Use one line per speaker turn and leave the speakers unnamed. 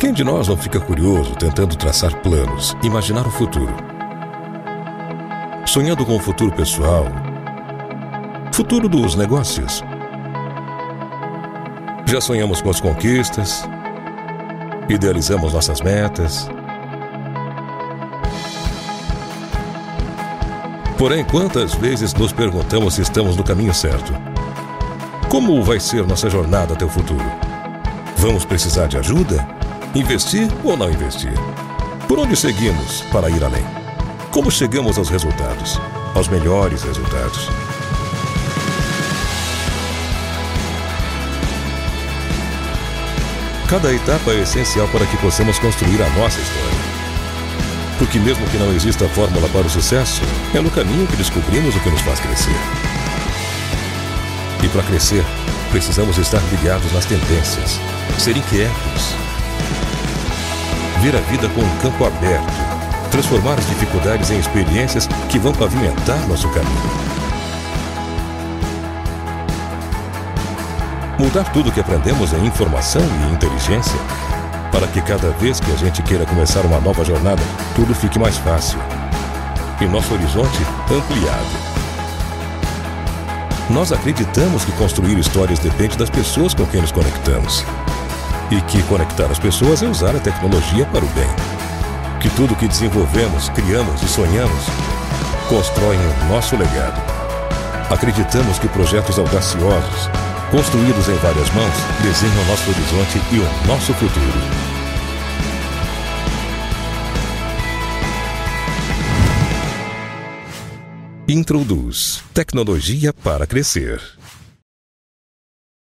Quem de nós não fica curioso tentando traçar planos, imaginar o futuro? Sonhando com o futuro pessoal, futuro dos negócios. Já sonhamos com as conquistas, idealizamos nossas metas. Porém, quantas vezes nos perguntamos se estamos no caminho certo? Como vai ser nossa jornada até o futuro? Vamos precisar de ajuda? Investir ou não investir? Por onde seguimos para ir além? Como chegamos aos resultados? Aos melhores resultados? Cada etapa é essencial para que possamos construir a nossa história. Porque, mesmo que não exista fórmula para o sucesso, é no caminho que descobrimos o que nos faz crescer. E para crescer, precisamos estar ligados nas tendências, ser inquietos, ver a vida com um campo aberto, transformar as dificuldades em experiências que vão pavimentar nosso caminho. Mudar tudo o que aprendemos em informação e inteligência para que cada vez que a gente queira começar uma nova jornada, tudo fique mais fácil e nosso horizonte ampliado. Nós acreditamos que construir histórias depende das pessoas com quem nos conectamos. E que conectar as pessoas é usar a tecnologia para o bem. Que tudo que desenvolvemos, criamos e sonhamos constroem o nosso legado. Acreditamos que projetos audaciosos, construídos em várias mãos, desenham nosso horizonte e o nosso futuro. Introduz tecnologia para crescer.